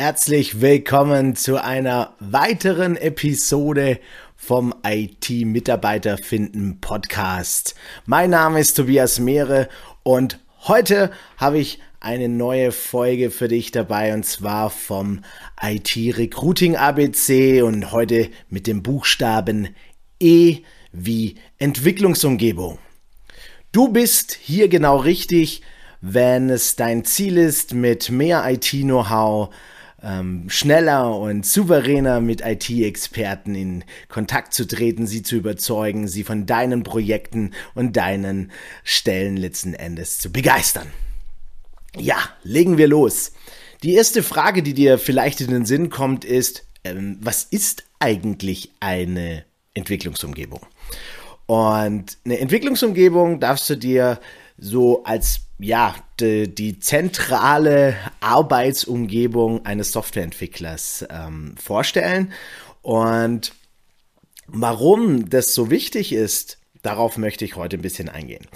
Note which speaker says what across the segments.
Speaker 1: Herzlich willkommen zu einer weiteren Episode vom IT-Mitarbeiter finden Podcast. Mein Name ist Tobias Mehre und heute habe ich eine neue Folge für dich dabei und zwar vom IT Recruiting ABC und heute mit dem Buchstaben E wie Entwicklungsumgebung. Du bist hier genau richtig, wenn es dein Ziel ist, mit mehr IT-Know-how ähm, schneller und souveräner mit IT-Experten in Kontakt zu treten, sie zu überzeugen, sie von deinen Projekten und deinen Stellen letzten Endes zu begeistern. Ja, legen wir los. Die erste Frage, die dir vielleicht in den Sinn kommt, ist, ähm, was ist eigentlich eine Entwicklungsumgebung? Und eine Entwicklungsumgebung darfst du dir so als ja, die, die, zentrale Arbeitsumgebung eines Softwareentwicklers ähm, vorstellen. Und warum das so wichtig ist, darauf möchte ich heute ein bisschen eingehen.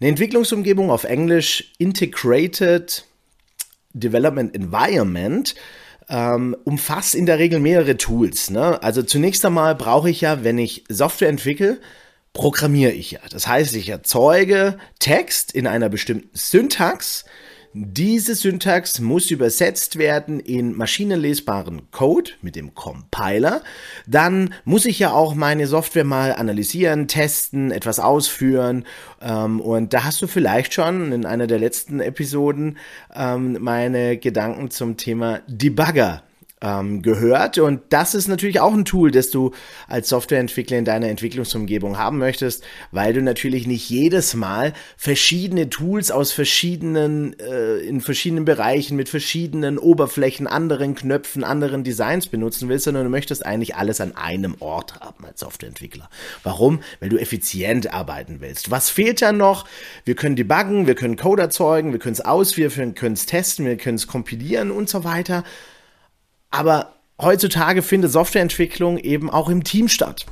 Speaker 1: Eine Entwicklungsumgebung auf Englisch Integrated Development Environment ähm, umfasst in der Regel mehrere Tools. Ne? Also zunächst einmal brauche ich ja, wenn ich Software entwickle, programmiere ich ja. Das heißt, ich erzeuge Text in einer bestimmten Syntax. Diese Syntax muss übersetzt werden in maschinenlesbaren Code mit dem Compiler. Dann muss ich ja auch meine Software mal analysieren, testen, etwas ausführen. Ähm, und da hast du vielleicht schon in einer der letzten Episoden ähm, meine Gedanken zum Thema Debugger ähm, gehört. Und das ist natürlich auch ein Tool, das du als Softwareentwickler in deiner Entwicklungsumgebung haben möchtest, weil du natürlich nicht jedes Mal verschiedene Tools aus verschiedenen, äh, in verschiedenen Bereichen mit verschiedenen Oberflächen, anderen Knöpfen, anderen Designs benutzen willst, sondern du möchtest eigentlich alles an einem Ort haben als Softwareentwickler. Warum? Weil du effizient arbeiten willst. Was fehlt da noch? Wir können debuggen, wir können Code erzeugen, wir können es ausführen, wir können es testen, wir können es kompilieren und so weiter. Aber heutzutage findet Softwareentwicklung eben auch im Team statt.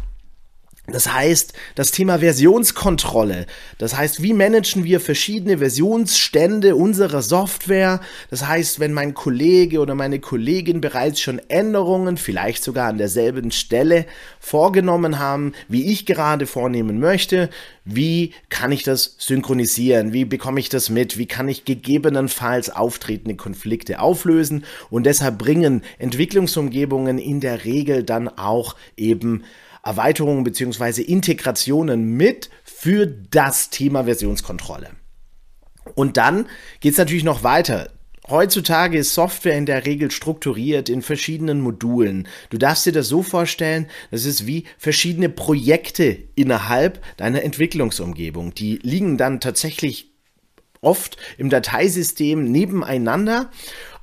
Speaker 1: Das heißt, das Thema Versionskontrolle, das heißt, wie managen wir verschiedene Versionsstände unserer Software? Das heißt, wenn mein Kollege oder meine Kollegin bereits schon Änderungen, vielleicht sogar an derselben Stelle vorgenommen haben, wie ich gerade vornehmen möchte, wie kann ich das synchronisieren? Wie bekomme ich das mit? Wie kann ich gegebenenfalls auftretende Konflikte auflösen? Und deshalb bringen Entwicklungsumgebungen in der Regel dann auch eben Erweiterungen beziehungsweise Integrationen mit für das Thema Versionskontrolle. Und dann geht es natürlich noch weiter. Heutzutage ist Software in der Regel strukturiert in verschiedenen Modulen. Du darfst dir das so vorstellen, das ist wie verschiedene Projekte innerhalb deiner Entwicklungsumgebung. Die liegen dann tatsächlich oft im Dateisystem nebeneinander,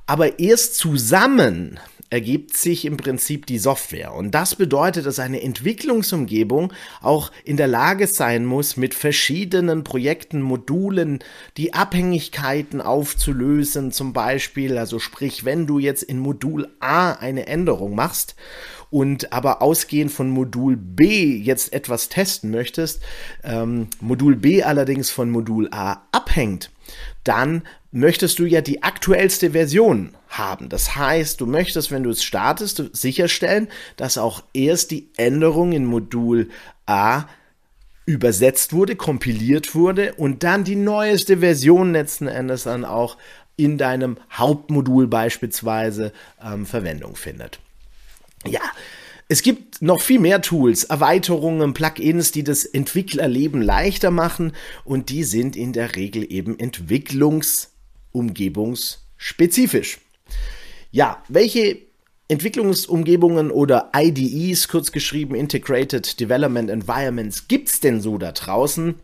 Speaker 1: aber erst zusammen ergibt sich im Prinzip die Software. Und das bedeutet, dass eine Entwicklungsumgebung auch in der Lage sein muss, mit verschiedenen Projekten, Modulen die Abhängigkeiten aufzulösen. Zum Beispiel, also sprich, wenn du jetzt in Modul A eine Änderung machst und aber ausgehend von Modul B jetzt etwas testen möchtest, ähm, Modul B allerdings von Modul A abhängt, dann möchtest du ja die aktuellste Version haben. Das heißt, du möchtest, wenn du es startest, sicherstellen, dass auch erst die Änderung in Modul A übersetzt wurde, kompiliert wurde und dann die neueste Version letzten Endes dann auch in deinem Hauptmodul beispielsweise ähm, Verwendung findet. Ja, es gibt noch viel mehr Tools, Erweiterungen, Plugins, die das Entwicklerleben leichter machen und die sind in der Regel eben entwicklungsumgebungsspezifisch. Ja, welche Entwicklungsumgebungen oder IDEs, kurz geschrieben Integrated Development Environments, gibt's denn so da draußen?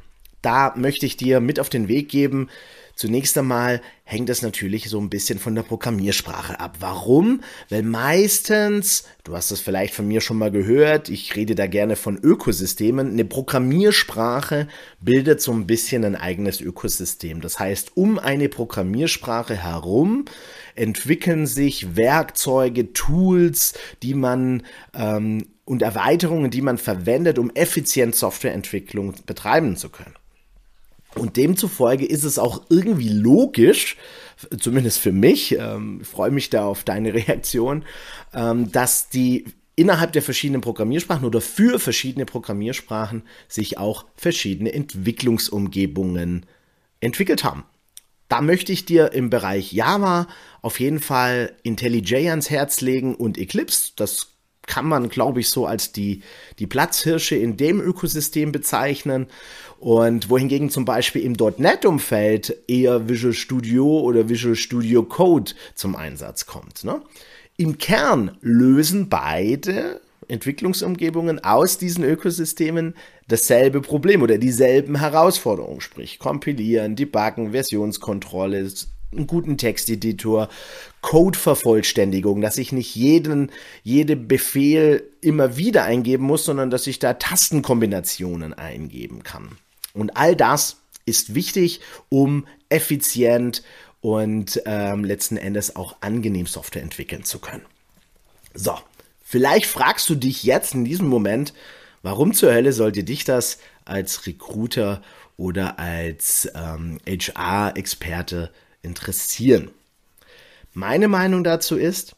Speaker 1: Da möchte ich dir mit auf den Weg geben, Zunächst einmal hängt es natürlich so ein bisschen von der Programmiersprache ab. Warum? Weil meistens, du hast das vielleicht von mir schon mal gehört, ich rede da gerne von Ökosystemen, eine Programmiersprache bildet so ein bisschen ein eigenes Ökosystem. Das heißt, um eine Programmiersprache herum entwickeln sich Werkzeuge, Tools, die man ähm, und Erweiterungen, die man verwendet, um effizient Softwareentwicklung betreiben zu können. Und demzufolge ist es auch irgendwie logisch, zumindest für mich, ähm, freue mich da auf deine Reaktion, ähm, dass die innerhalb der verschiedenen Programmiersprachen oder für verschiedene Programmiersprachen sich auch verschiedene Entwicklungsumgebungen entwickelt haben. Da möchte ich dir im Bereich Java auf jeden Fall IntelliJ ans Herz legen und Eclipse. Das kann man, glaube ich, so als die, die Platzhirsche in dem Ökosystem bezeichnen. Und wohingegen zum Beispiel im .NET-Umfeld eher Visual Studio oder Visual Studio Code zum Einsatz kommt. Ne? Im Kern lösen beide Entwicklungsumgebungen aus diesen Ökosystemen dasselbe Problem oder dieselben Herausforderungen, sprich kompilieren, debuggen, Versionskontrolle, einen guten Texteditor, Codevervollständigung, dass ich nicht jeden, jede Befehl immer wieder eingeben muss, sondern dass ich da Tastenkombinationen eingeben kann. Und all das ist wichtig, um effizient und ähm, letzten Endes auch angenehm Software entwickeln zu können. So, vielleicht fragst du dich jetzt in diesem Moment, warum zur Hölle sollte dich das als Recruiter oder als ähm, HR-Experte interessieren? Meine Meinung dazu ist,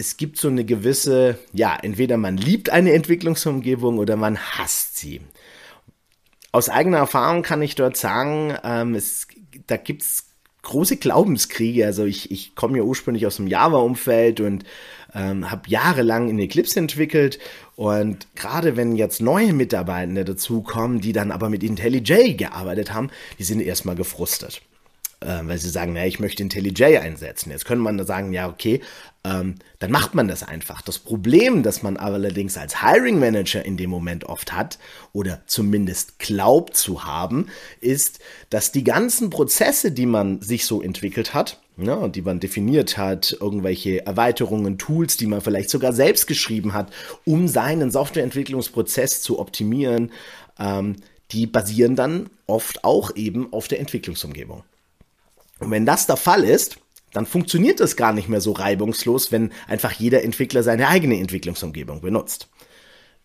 Speaker 1: es gibt so eine gewisse, ja, entweder man liebt eine Entwicklungsumgebung oder man hasst sie. Aus eigener Erfahrung kann ich dort sagen, ähm, es, da gibt's große Glaubenskriege. Also ich, ich komme ja ursprünglich aus dem Java-Umfeld und ähm, habe jahrelang in Eclipse entwickelt. Und gerade wenn jetzt neue Mitarbeitende dazukommen, die dann aber mit IntelliJ gearbeitet haben, die sind erstmal gefrustet äh, weil sie sagen, naja, ich möchte IntelliJ einsetzen. Jetzt könnte man da sagen, ja, okay, ähm, dann macht man das einfach. Das Problem, das man allerdings als Hiring Manager in dem Moment oft hat oder zumindest glaubt zu haben, ist, dass die ganzen Prozesse, die man sich so entwickelt hat, ja, ne, die man definiert hat, irgendwelche Erweiterungen, Tools, die man vielleicht sogar selbst geschrieben hat, um seinen Softwareentwicklungsprozess zu optimieren, ähm, die basieren dann oft auch eben auf der Entwicklungsumgebung. Und wenn das der Fall ist, dann funktioniert es gar nicht mehr so reibungslos, wenn einfach jeder Entwickler seine eigene Entwicklungsumgebung benutzt.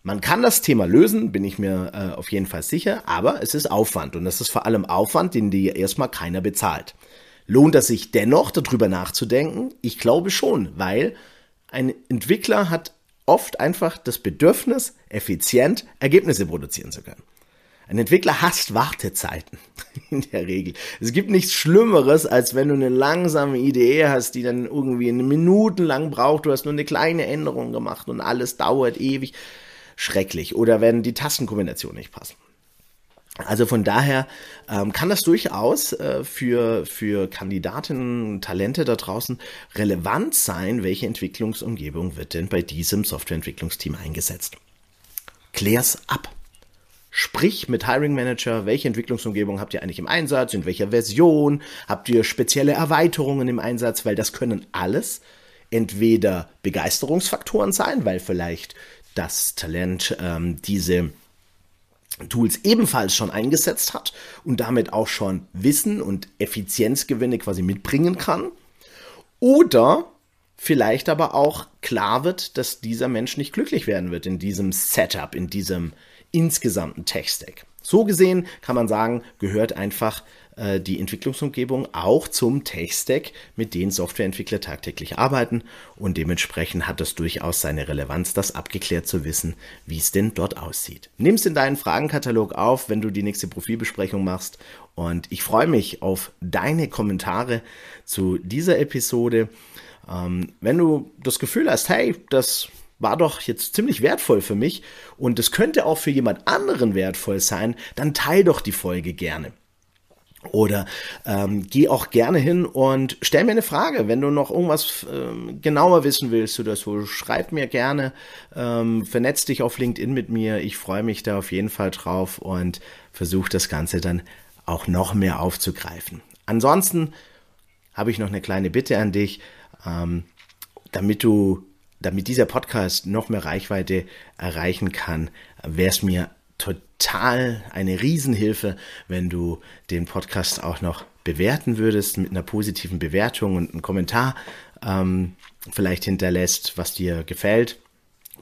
Speaker 1: Man kann das Thema lösen, bin ich mir äh, auf jeden Fall sicher, aber es ist Aufwand und es ist vor allem Aufwand, den dir erstmal keiner bezahlt. Lohnt es sich dennoch darüber nachzudenken? Ich glaube schon, weil ein Entwickler hat oft einfach das Bedürfnis, effizient Ergebnisse produzieren zu können. Ein Entwickler hasst Wartezeiten in der Regel. Es gibt nichts Schlimmeres, als wenn du eine langsame Idee hast, die dann irgendwie eine Minuten lang braucht. Du hast nur eine kleine Änderung gemacht und alles dauert ewig. Schrecklich. Oder wenn die Tastenkombinationen nicht passen. Also von daher ähm, kann das durchaus äh, für, für Kandidatinnen, Talente da draußen relevant sein, welche Entwicklungsumgebung wird denn bei diesem Softwareentwicklungsteam eingesetzt. Klär's ab. Sprich mit Hiring Manager, welche Entwicklungsumgebung habt ihr eigentlich im Einsatz, in welcher Version, habt ihr spezielle Erweiterungen im Einsatz, weil das können alles entweder Begeisterungsfaktoren sein, weil vielleicht das Talent ähm, diese Tools ebenfalls schon eingesetzt hat und damit auch schon Wissen und Effizienzgewinne quasi mitbringen kann. Oder vielleicht aber auch klar wird, dass dieser Mensch nicht glücklich werden wird in diesem Setup, in diesem insgesamten Tech-Stack. So gesehen kann man sagen, gehört einfach äh, die Entwicklungsumgebung auch zum Tech-Stack, mit dem Softwareentwickler tagtäglich arbeiten und dementsprechend hat es durchaus seine Relevanz, das abgeklärt zu wissen, wie es denn dort aussieht. Nimm es in deinen Fragenkatalog auf, wenn du die nächste Profilbesprechung machst und ich freue mich auf deine Kommentare zu dieser Episode. Ähm, wenn du das Gefühl hast, hey, das war doch jetzt ziemlich wertvoll für mich und es könnte auch für jemand anderen wertvoll sein, dann teil doch die Folge gerne. Oder ähm, geh auch gerne hin und stell mir eine Frage, wenn du noch irgendwas ähm, genauer wissen willst oder so. Schreib mir gerne, ähm, vernetz dich auf LinkedIn mit mir. Ich freue mich da auf jeden Fall drauf und versuche das Ganze dann auch noch mehr aufzugreifen. Ansonsten habe ich noch eine kleine Bitte an dich, ähm, damit du damit dieser Podcast noch mehr Reichweite erreichen kann, wäre es mir total eine Riesenhilfe, wenn du den Podcast auch noch bewerten würdest mit einer positiven Bewertung und einem Kommentar ähm, vielleicht hinterlässt, was dir gefällt.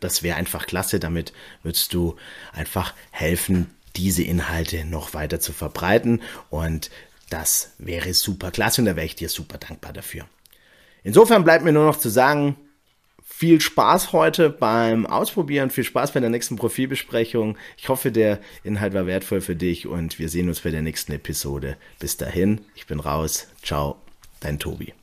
Speaker 1: Das wäre einfach klasse. Damit würdest du einfach helfen, diese Inhalte noch weiter zu verbreiten und das wäre super klasse und da wäre ich dir super dankbar dafür. Insofern bleibt mir nur noch zu sagen, viel Spaß heute beim Ausprobieren, viel Spaß bei der nächsten Profilbesprechung. Ich hoffe, der Inhalt war wertvoll für dich und wir sehen uns bei der nächsten Episode. Bis dahin, ich bin raus. Ciao, dein Tobi.